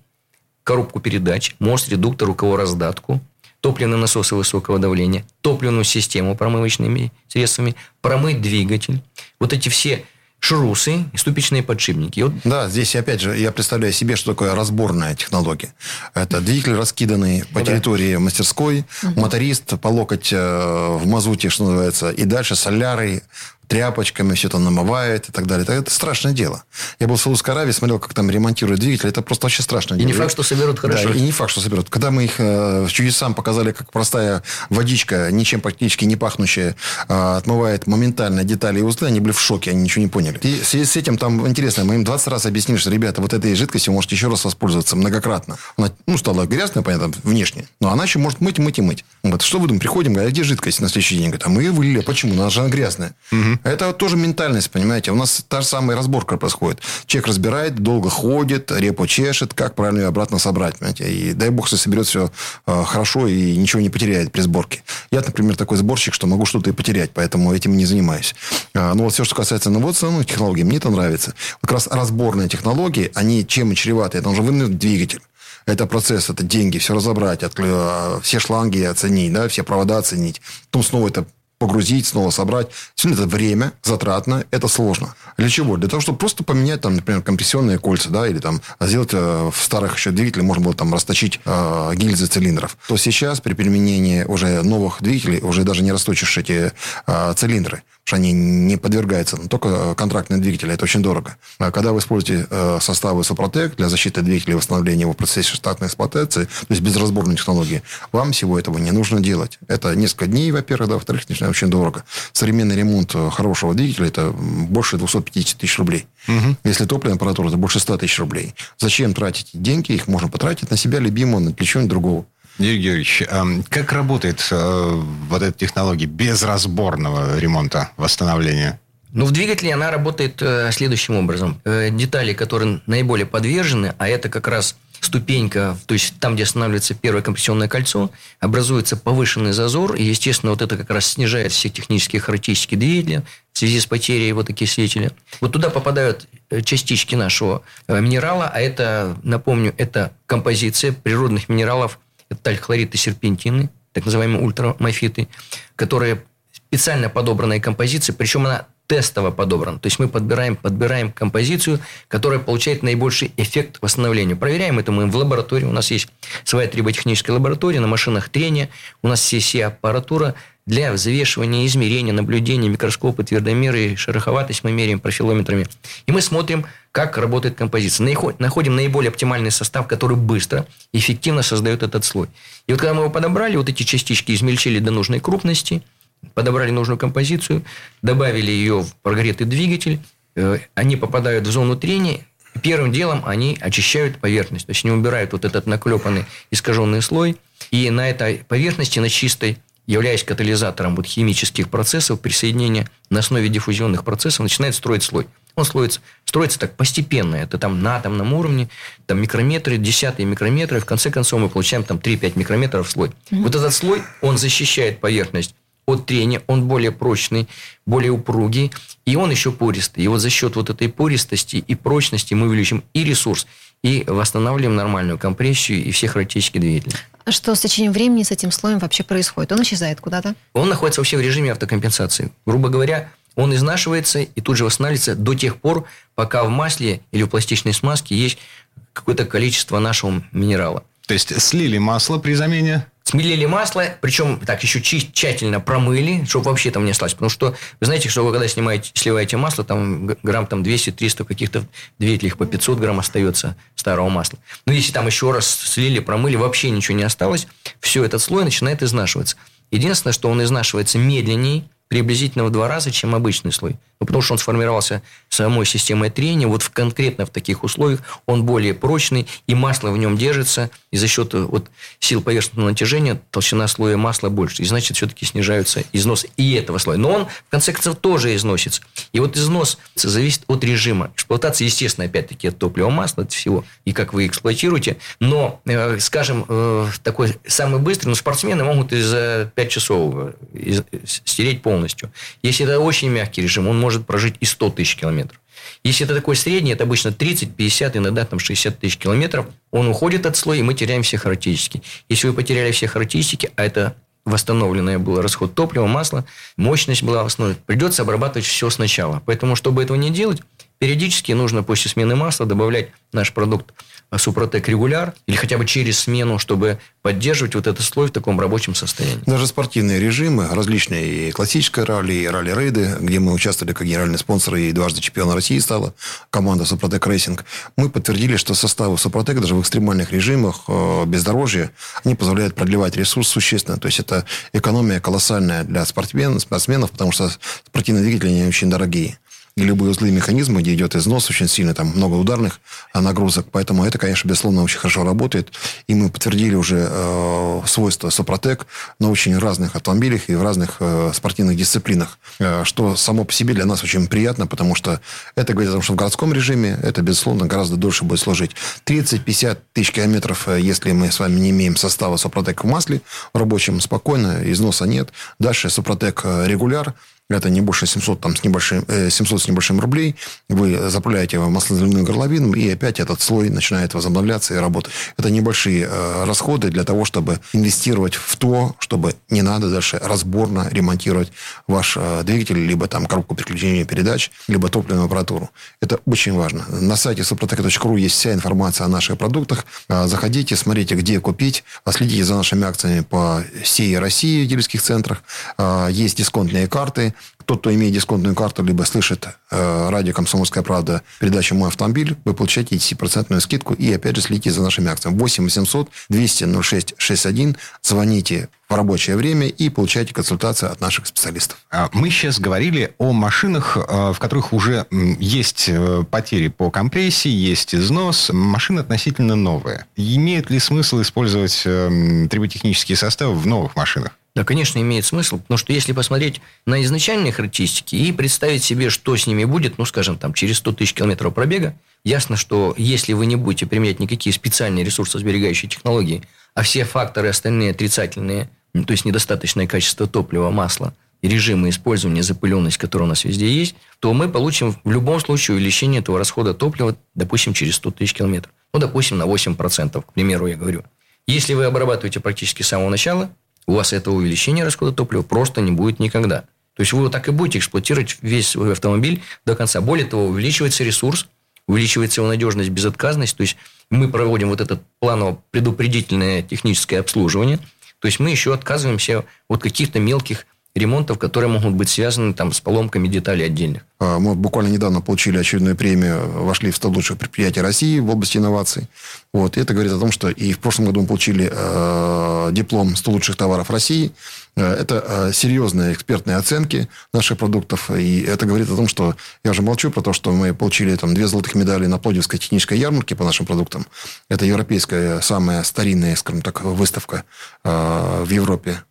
коробку передач, мост, редуктор, руковораздатку, топливные насосы высокого давления, топливную систему промывочными средствами, промыть двигатель. Вот эти все шрусы и ступичные подшипники. вот... Да, здесь опять же я представляю себе, что такое разборная технология. Это двигатель раскиданный по ну, территории да. мастерской, угу. моторист по локоть э, в мазуте, что называется, и дальше солярой, тряпочками все это намывает и так далее. Это, страшное дело. Я был в Саудовской Аравии, смотрел, как там ремонтируют двигатели. Это просто вообще страшное и дело. И не факт, что соберут хорошо. Да, и не факт, что соберут. Когда мы их э, чудесам показали, как простая водичка, ничем практически не пахнущая, э, отмывает моментально детали и узлы, они были в шоке, они ничего не поняли. И в связи с этим там интересно, мы им 20 раз объяснили, что, ребята, вот этой жидкостью можете еще раз воспользоваться многократно. Она, ну, стала грязная, понятно, внешне, но она еще может мыть, мыть и мыть. Вот, что вы думаете, приходим, говорят, а где жидкость на следующий день? Говорят, а мы ее вылили. Почему? Она же она грязная. Угу. Это тоже ментально ментальность, понимаете. У нас та же самая разборка происходит. Человек разбирает, долго ходит, репу чешет, как правильно ее обратно собрать, понимаете. И дай бог, что соберет все э, хорошо и ничего не потеряет при сборке. Я, например, такой сборщик, что могу что-то и потерять, поэтому этим не занимаюсь. А, но вот все, что касается наводственных технологий, мне это нравится. Как раз разборные технологии, они чем и чреваты? Это уже вынуть двигатель. Это процесс, это деньги, все разобрать, от, э, все шланги оценить, да, все провода оценить. Потом снова это погрузить, снова собрать. Все это время затратно, это сложно. Для чего? Для того, чтобы просто поменять, там, например, компрессионные кольца, да, или там сделать э, в старых еще двигателях можно было там расточить э, гильзы цилиндров. То сейчас при применении уже новых двигателей уже даже не расточишь эти э, цилиндры что они не подвергаются, но только контрактные двигатели, это очень дорого. А когда вы используете э, составы Супротек для защиты двигателя и восстановления его в процессе штатной эксплуатации, то есть без разборной технологии, вам всего этого не нужно делать. Это несколько дней, во-первых, да, во-вторых, очень дорого. Современный ремонт э, хорошего двигателя это больше 250 тысяч рублей. Угу. Если топливная аппаратура, это больше 100 тысяч рублей. Зачем тратить деньги? Их можно потратить на себя любимого, на чего-нибудь другого. Юрий Георгиевич, как работает э, вот эта технология безразборного ремонта, восстановления? Ну, в двигателе она работает э, следующим образом. Э, детали, которые наиболее подвержены, а это как раз ступенька, то есть там, где останавливается первое компрессионное кольцо, образуется повышенный зазор, и, естественно, вот это как раз снижает все технические характеристики двигателя в связи с потерей вот окислителя. Вот туда попадают частички нашего минерала, а это, напомню, это композиция природных минералов это тальхлорид и серпентины, так называемые ультрамафиты, которые специально подобранная композиция, причем она тестово подобрана. То есть мы подбираем, подбираем композицию, которая получает наибольший эффект восстановления. Проверяем это мы в лаборатории. У нас есть своя триботехническая лаборатория на машинах трения. У нас есть вся аппаратура для взвешивания, измерения, наблюдения, микроскопы, твердомеры, шероховатость мы меряем профилометрами. И мы смотрим, как работает композиция. Находим наиболее оптимальный состав, который быстро, эффективно создает этот слой. И вот когда мы его подобрали, вот эти частички измельчили до нужной крупности, подобрали нужную композицию, добавили ее в прогретый двигатель, э, они попадают в зону трения, Первым делом они очищают поверхность, то есть они убирают вот этот наклепанный искаженный слой, и на этой поверхности, на чистой, являясь катализатором вот химических процессов, присоединения на основе диффузионных процессов, начинает строить слой. Он строится, строится так постепенно. Это там на атомном уровне, там микрометры, десятые микрометры. В конце концов мы получаем там 3-5 микрометров слой. Mm-hmm. Вот этот слой, он защищает поверхность от трения, он более прочный, более упругий, и он еще пористый. И вот за счет вот этой пористости и прочности мы увеличим и ресурс, и восстанавливаем нормальную компрессию и все характеристики двигателя. Что с течением времени с этим слоем вообще происходит? Он исчезает куда-то? Он находится вообще в режиме автокомпенсации. Грубо говоря, он изнашивается и тут же восстанавливается до тех пор, пока в масле или в пластичной смазке есть какое-то количество нашего минерала. То есть слили масло при замене? Смелили масло, причем так еще тщательно промыли, чтобы вообще там не осталось. Потому что вы знаете, что вы когда снимаете, сливаете масло, там грамм там 200-300 каких-то двигателей по 500 грамм остается старого масла. Но если там еще раз слили, промыли, вообще ничего не осталось, все этот слой начинает изнашиваться. Единственное, что он изнашивается медленнее, приблизительно в два раза, чем обычный слой. Ну, потому что он сформировался самой системой трения. Вот в, конкретно в таких условиях он более прочный, и масло в нем держится. И за счет вот, сил поверхностного натяжения толщина слоя масла больше. И значит, все-таки снижаются износ и этого слоя. Но он, в конце концов, тоже износится. И вот износ зависит от режима. Эксплуатация, естественно, опять-таки, от топлива масла, от всего, и как вы эксплуатируете. Но, э, скажем, э, такой самый быстрый, ну, спортсмены могут и за 5 часов э, стереть полностью. Если это очень мягкий режим, он может прожить и 100 тысяч километров. Если это такой средний, это обычно 30, 50, иногда там 60 тысяч километров, он уходит от слоя, и мы теряем все характеристики. Если вы потеряли все характеристики, а это восстановленное было расход топлива, масла, мощность была восстановлена, придется обрабатывать все сначала. Поэтому, чтобы этого не делать, периодически нужно после смены масла добавлять наш продукт Супротек регуляр или хотя бы через смену, чтобы поддерживать вот этот слой в таком рабочем состоянии. Даже спортивные режимы, различные и классическое ралли, и ралли-рейды, где мы участвовали как генеральные спонсоры и дважды чемпиона России стала команда Супротек Racing, мы подтвердили, что составы Супротек даже в экстремальных режимах э, бездорожья, они позволяют продлевать ресурс существенно. То есть, это экономия колоссальная для спортсменов, спортсменов потому что спортивные двигатели они очень дорогие и любые узлы механизма, где идет износ очень сильно, там много ударных нагрузок. Поэтому это, конечно, безусловно, очень хорошо работает. И мы подтвердили уже э, свойства Сопротек на очень разных автомобилях и в разных э, спортивных дисциплинах. Э, что само по себе для нас очень приятно, потому что это говорит о том, что в городском режиме это, безусловно, гораздо дольше будет служить. 30-50 тысяч километров, э, если мы с вами не имеем состава Сопротек в масле, в рабочем спокойно, износа нет. Дальше Сопротек э, регуляр, это не больше 700, там, с небольшим, 700 э, с небольшим рублей, вы заправляете его маслозаливным горловином, и опять этот слой начинает возобновляться и работать. Это небольшие э, расходы для того, чтобы инвестировать в то, чтобы не надо дальше разборно ремонтировать ваш э, двигатель, либо там коробку переключения передач, либо топливную аппаратуру. Это очень важно. На сайте suprotec.ru есть вся информация о наших продуктах. Заходите, смотрите, где купить, следите за нашими акциями по всей России в дилерских центрах. Есть дисконтные карты, тот, кто имеет дисконтную карту, либо слышит э, радио «Комсомольская правда» передачу «Мой автомобиль», вы получаете 10% скидку. И, опять же, следите за нашими акциями. 8 800 200 06 61. Звоните в рабочее время и получайте консультацию от наших специалистов. А мы сейчас говорили о машинах, э, в которых уже есть э, потери по компрессии, есть износ. Машины относительно новые. Имеет ли смысл использовать э, триботехнические составы в новых машинах? Да, конечно, имеет смысл, потому что если посмотреть на изначальные характеристики и представить себе, что с ними будет, ну, скажем, там, через 100 тысяч километров пробега, ясно, что если вы не будете применять никакие специальные ресурсосберегающие технологии, а все факторы остальные отрицательные, ну, то есть недостаточное качество топлива, масла, режимы использования, запыленность, которая у нас везде есть, то мы получим в любом случае увеличение этого расхода топлива, допустим, через 100 тысяч километров. Ну, допустим, на 8%, к примеру, я говорю. Если вы обрабатываете практически с самого начала, у вас этого увеличения расхода топлива просто не будет никогда. То есть вы вот так и будете эксплуатировать весь свой автомобиль до конца. Более того, увеличивается ресурс, увеличивается его надежность, безотказность. То есть мы проводим вот это планово-предупредительное техническое обслуживание. То есть мы еще отказываемся от каких-то мелких ремонтов, которые могут быть связаны там, с поломками деталей отдельных. А, мы буквально недавно получили очередную премию, вошли в 100 лучших предприятий России в области инноваций. Вот. И это говорит о том, что и в прошлом году мы получили э, диплом 100 лучших товаров России. Э, это э, серьезные экспертные оценки наших продуктов. И это говорит о том, что я уже молчу про то, что мы получили там, две золотых медали на Плодивской технической ярмарке по нашим продуктам. Это европейская самая старинная, скажем так, выставка э, в Европе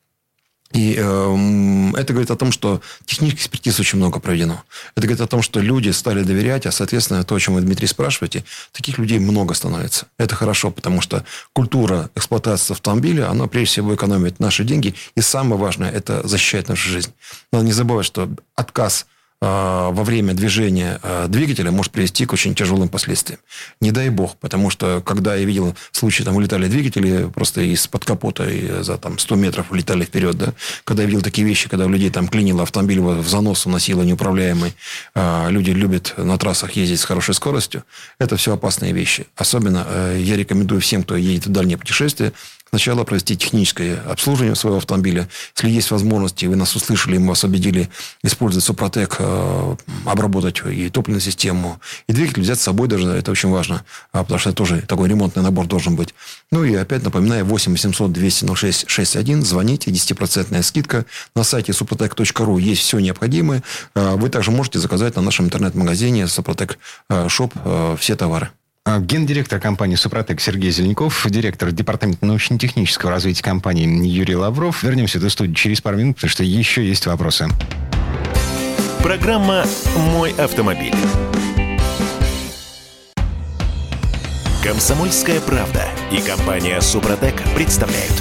и э, это говорит о том, что технических экспертиз очень много проведено. Это говорит о том, что люди стали доверять, а, соответственно, то, о чем вы, Дмитрий, спрашиваете, таких людей много становится. Это хорошо, потому что культура эксплуатации автомобиля, она прежде всего экономит наши деньги. И самое важное, это защищает нашу жизнь. Надо не забывать, что отказ – во время движения а, двигателя может привести к очень тяжелым последствиям. Не дай бог, потому что, когда я видел случаи, там улетали двигатели просто из-под капота и за там, 100 метров улетали вперед, да, когда я видел такие вещи, когда у людей там клинило автомобиль в занос уносило неуправляемый, а люди любят на трассах ездить с хорошей скоростью, это все опасные вещи. Особенно я рекомендую всем, кто едет в дальние путешествия, сначала провести техническое обслуживание своего автомобиля. Если есть возможности, вы нас услышали, мы вас убедили использовать Супротек, э, обработать и топливную систему, и двигатель взять с собой даже, это очень важно, а, потому что это тоже такой ремонтный набор должен быть. Ну и опять напоминаю, 8 800 200 06 61, звоните, 10% скидка. На сайте suprotec.ru есть все необходимое. Э, вы также можете заказать на нашем интернет-магазине Супротек Шоп все товары. А, гендиректор компании «Супротек» Сергей Зеленков, директор департамента научно-технического развития компании Юрий Лавров. Вернемся в эту студию через пару минут, потому что еще есть вопросы. Программа «Мой автомобиль». Комсомольская правда и компания «Супротек» представляют.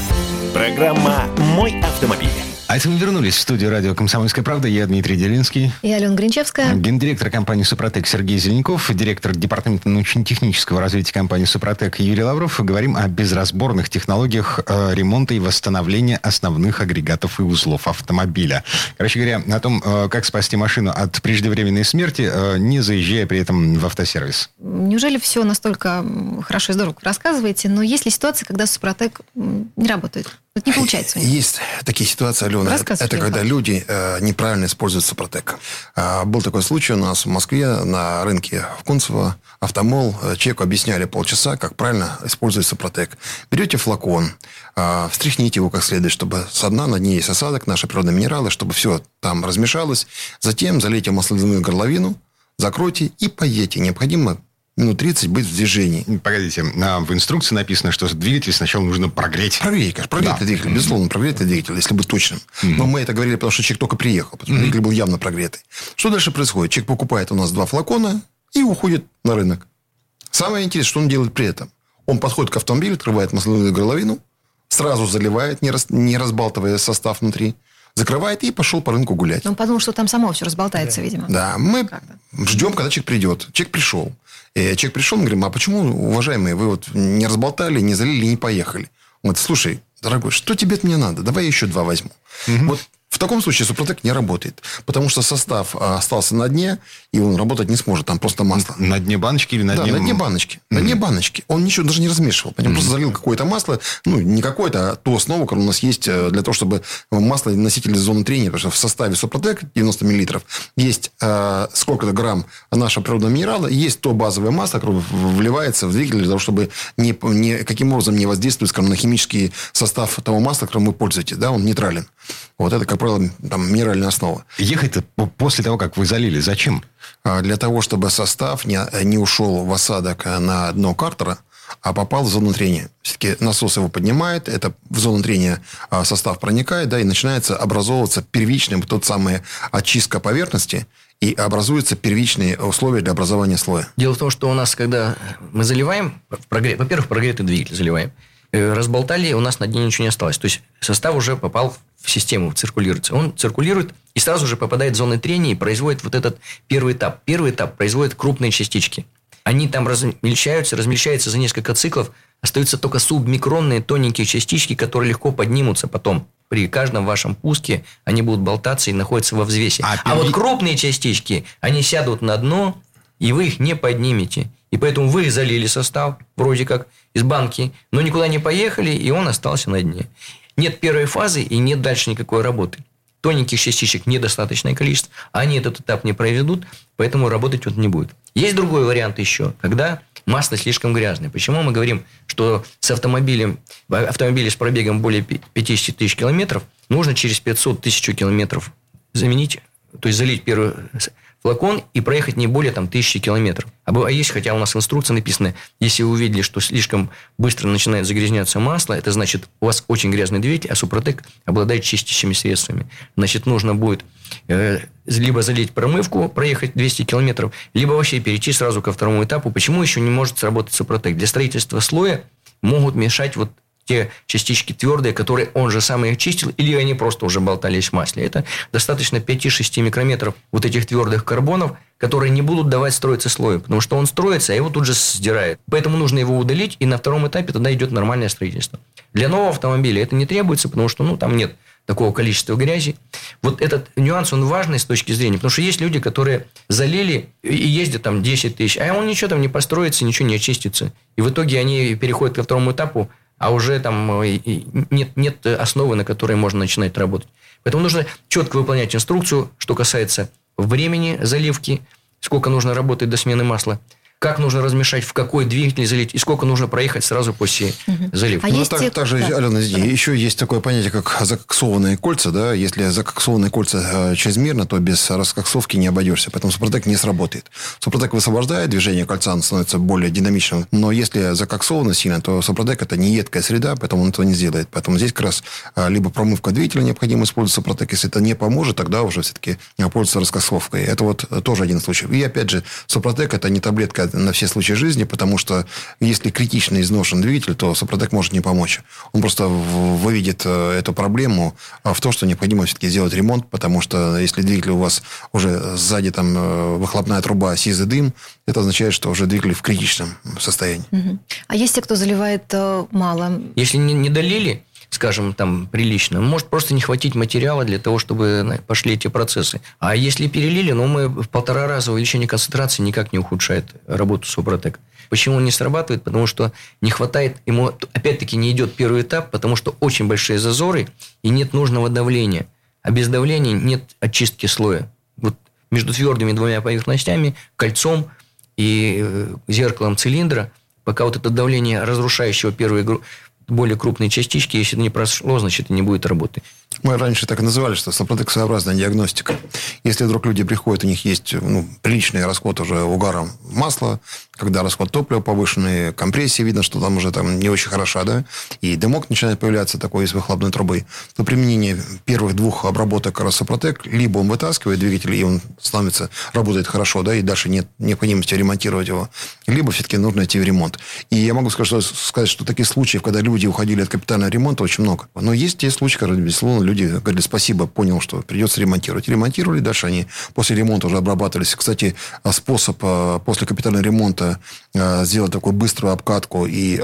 Программа «Мой автомобиль». А это мы вернулись в студию радио «Комсомольская правда». Я Дмитрий Делинский. И Алена Гринчевская. Гендиректор компании «Супротек» Сергей Зеленков. Директор департамента научно-технического развития компании «Супротек» Юрий Лавров. Говорим о безразборных технологиях э, ремонта и восстановления основных агрегатов и узлов автомобиля. Короче говоря, о том, э, как спасти машину от преждевременной смерти, э, не заезжая при этом в автосервис. Неужели все настолько хорошо и здорово, рассказываете? Но есть ли ситуация, когда «Супротек» не работает? Это не получается. Есть такие ситуации, Алена. Это когда люди э, неправильно используют Супротек. Э, был такой случай у нас в Москве на рынке в Кунцево. Автомол. Э, человеку объясняли полчаса, как правильно использовать Супротек. Берете флакон, э, встряхните его как следует, чтобы со дна на дне есть осадок, наши природные минералы, чтобы все там размешалось. Затем залейте маслоляную горловину, закройте и поедете. Необходимо минут 30 быть в движении. Погодите, в инструкции написано, что двигатель сначала нужно прогреть. Прогреть, конечно. Прогреть да. двигатель, безусловно, прогреть двигатель, если быть точным. Mm-hmm. Но мы это говорили, потому что человек только приехал, потому что mm-hmm. двигатель был явно прогретый. Что дальше происходит? Человек покупает у нас два флакона и уходит на рынок. Самое интересное, что он делает при этом. Он подходит к автомобилю, открывает масляную горловину, сразу заливает, не, раз, не разбалтывая состав внутри, закрывает и пошел по рынку гулять. Он подумал, что там само все разболтается, да. видимо. Да, мы Как-то. ждем, когда человек придет. Человек пришел. И человек пришел, мы говорим, а почему, уважаемые, вы вот не разболтали, не залили, не поехали? Он говорит, слушай, дорогой, что тебе от меня надо? Давай я еще два возьму. Угу. Вот в таком случае Супротек не работает, потому что состав а, остался на дне, и он работать не сможет, там просто масло. На дне баночки или на да, дне... на дне баночки. Mm-hmm. На дне баночки. Он ничего даже не размешивал. Mm-hmm. просто залил какое-то масло, ну, не какое-то, а ту основу, которая у нас есть э, для того, чтобы масло носитель зоны трения, потому что в составе Супротек 90 мл есть э, сколько-то грамм нашего природного минерала, есть то базовое масло, которое вливается в двигатель для того, чтобы не, не, каким образом не воздействовать, скажем, на химический состав того масла, которым вы пользуетесь. Да, он нейтрален. Вот это, как правило, там, минеральная основа. Ехать-то после того, как вы залили, зачем? А, для того, чтобы состав не, не ушел в осадок на дно картера, а попал в зону трения. Все-таки насос его поднимает, это в зону трения а, состав проникает, да, и начинается образовываться первичным тот самый очистка поверхности, и образуются первичные условия для образования слоя. Дело в том, что у нас, когда мы заливаем, во-первых, прогретый двигатель заливаем, э, разболтали, у нас на дне ничего не осталось. То есть, состав уже попал в систему циркулируется. Он циркулирует и сразу же попадает в зоны трения и производит вот этот первый этап. Первый этап производит крупные частички. Они там размельчаются, размельчаются за несколько циклов. Остаются только субмикронные тоненькие частички, которые легко поднимутся потом. При каждом вашем пуске они будут болтаться и находятся во взвесе. А, а вот крупные частички, они сядут на дно, и вы их не поднимете. И поэтому вы залили состав, вроде как, из банки, но никуда не поехали, и он остался на дне. Нет первой фазы и нет дальше никакой работы. Тоненьких частичек недостаточное количество, они этот этап не проведут, поэтому работать вот не будет. Есть другой вариант еще, когда масло слишком грязное. Почему мы говорим, что с автомобилем, автомобиле с пробегом более 50 тысяч километров нужно через 500 тысяч километров заменить, то есть залить первый флакон и проехать не более там, тысячи километров. А, а есть, хотя у нас инструкция написана, если вы увидели, что слишком быстро начинает загрязняться масло, это значит, у вас очень грязный двигатель, а Супротек обладает чистящими средствами. Значит, нужно будет э, либо залить промывку, проехать 200 километров, либо вообще перейти сразу ко второму этапу. Почему еще не может сработать Супротек? Для строительства слоя могут мешать вот те частички твердые, которые он же сам их чистил, или они просто уже болтались в масле. Это достаточно 5-6 микрометров вот этих твердых карбонов, которые не будут давать строиться слою, потому что он строится, а его тут же сдирает. Поэтому нужно его удалить, и на втором этапе тогда идет нормальное строительство. Для нового автомобиля это не требуется, потому что ну, там нет такого количества грязи. Вот этот нюанс, он важный с точки зрения, потому что есть люди, которые залили и ездят там 10 тысяч, а он ничего там не построится, ничего не очистится. И в итоге они переходят ко второму этапу, а уже там э, нет, нет основы, на которой можно начинать работать. Поэтому нужно четко выполнять инструкцию, что касается времени заливки, сколько нужно работать до смены масла – как нужно размешать, в какой двигатель залить, и сколько нужно проехать сразу после угу. заливки. А ну, есть так, те... также, да. Алена, да. еще есть такое понятие, как закоксованные кольца. Да? Если закоксованные кольца э, чрезмерно, то без раскоксовки не обойдешься. Поэтому Супротек не сработает. Супротек высвобождает движение кольца, он становится более динамичным. Но если закоксовано сильно, то Супротек это не едкая среда, поэтому он этого не сделает. Поэтому здесь как раз э, либо промывка двигателя необходимо использовать Супротек. Если это не поможет, тогда уже все-таки пользоваться раскоксовкой. Это вот тоже один случай. И опять же, Супротек это не таблетка на все случаи жизни, потому что если критично изношен двигатель, то Супротек может не помочь. Он просто выведет э, эту проблему э, в то, что необходимо все-таки сделать ремонт, потому что если двигатель у вас уже сзади там э, выхлопная труба, сизый дым, это означает, что уже двигатель в критичном состоянии. А есть те, кто заливает мало? Если не, не долили, скажем, там, прилично. Может просто не хватить материала для того, чтобы пошли эти процессы. А если перелили, ну, мы в полтора раза увеличение концентрации никак не ухудшает работу Супротек. Почему он не срабатывает? Потому что не хватает, ему опять-таки не идет первый этап, потому что очень большие зазоры и нет нужного давления. А без давления нет очистки слоя. Вот между твердыми двумя поверхностями, кольцом и э, зеркалом цилиндра, пока вот это давление разрушающего первой более крупные частички, если это не прошло, значит, не будет работы. Мы раньше так и называли, что сопротексообразная диагностика. Если вдруг люди приходят, у них есть ну, приличный расход уже угаром масла, когда расход топлива повышенный, компрессия, видно, что там уже там не очень хороша, да, и дымок начинает появляться такой из выхлопной трубы, то применение первых двух обработок Росопротек, либо он вытаскивает двигатель, и он становится, работает хорошо, да, и дальше нет необходимости ремонтировать его, либо все-таки нужно идти в ремонт. И я могу сказать, что, сказать, что таких случаев, когда люди уходили от капитального ремонта, очень много. Но есть те случаи, когда, безусловно, люди говорили спасибо, понял, что придется ремонтировать. Ремонтировали, дальше они после ремонта уже обрабатывались. Кстати, способ э, после капитального ремонта э, сделать такую быструю обкатку и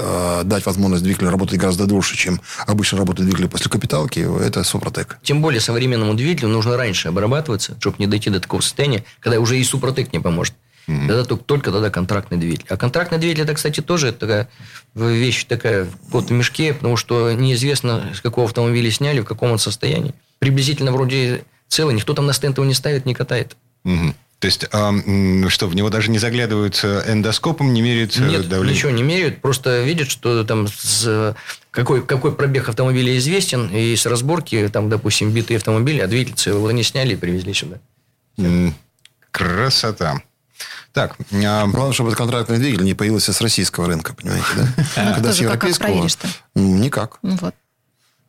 дать возможность двигателю работать гораздо дольше, чем обычно работает двигатель после капиталки, это Супротек. Тем более современному двигателю нужно раньше обрабатываться, чтобы не дойти до такого состояния, когда уже и Супротек не поможет. Mm-hmm. Тогда только, только тогда контрактный двигатель. А контрактный двигатель, это, кстати, тоже такая вещь такая вот в мешке, потому что неизвестно, с какого автомобиля сняли, в каком он состоянии. Приблизительно вроде целый, никто там на стенд его не ставит, не катает. Mm-hmm. То есть, а, что, в него даже не заглядывают эндоскопом, не меряют э, Нет, давление? ничего не меряют, просто видят, что там с, какой, какой пробег автомобиля известен, и с разборки, там, допустим, битый автомобиль, а двигатель целый, они сняли и привезли сюда. Красота. Так, а... главное, чтобы этот контрактный двигатель не появился с российского рынка, понимаете, да? Когда с европейского... Никак. Вот.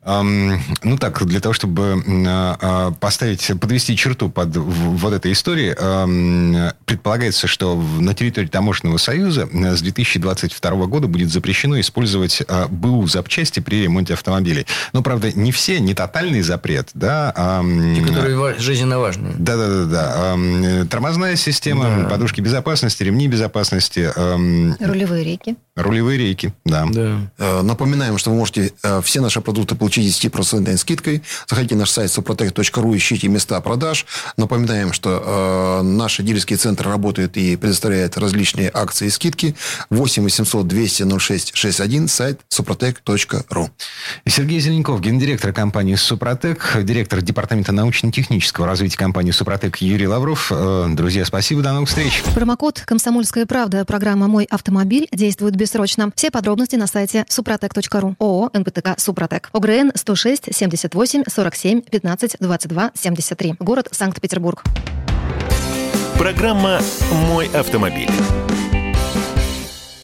Ну так, для того, чтобы а, а, поставить, подвести черту под вот этой историей, предполагается, что на территории Таможенного союза с 2022 года будет запрещено использовать а, БУ запчасти при ремонте автомобилей. Но, правда, не все, не тотальный запрет, да. А, Те, которые жизненно важны. Да-да-да. Тормозная система, да. подушки безопасности, ремни безопасности. Рулевые рейки. Рулевые рейки, да. да. Э, напоминаем, что вы можете э, все наши продукты получить 10% скидкой. Заходите на наш сайт suprotec.ru, ищите места продаж. Напоминаем, что э, наши дилерские центры работают и предоставляют различные акции и скидки. 8 800 200 06 61, сайт suprotec.ru. Сергей Зеленков, гендиректор компании «Супротек», директор департамента научно-технического развития компании «Супротек» Юрий Лавров. Друзья, спасибо, до новых встреч. Промокод «Комсомольская правда» программа «Мой автомобиль» действует бессрочно. Все подробности на сайте супротек.ру. ООО «НПТК Супротек». ОГРН 106 78 47 15 22 73. Город Санкт-Петербург. Программа «Мой автомобиль».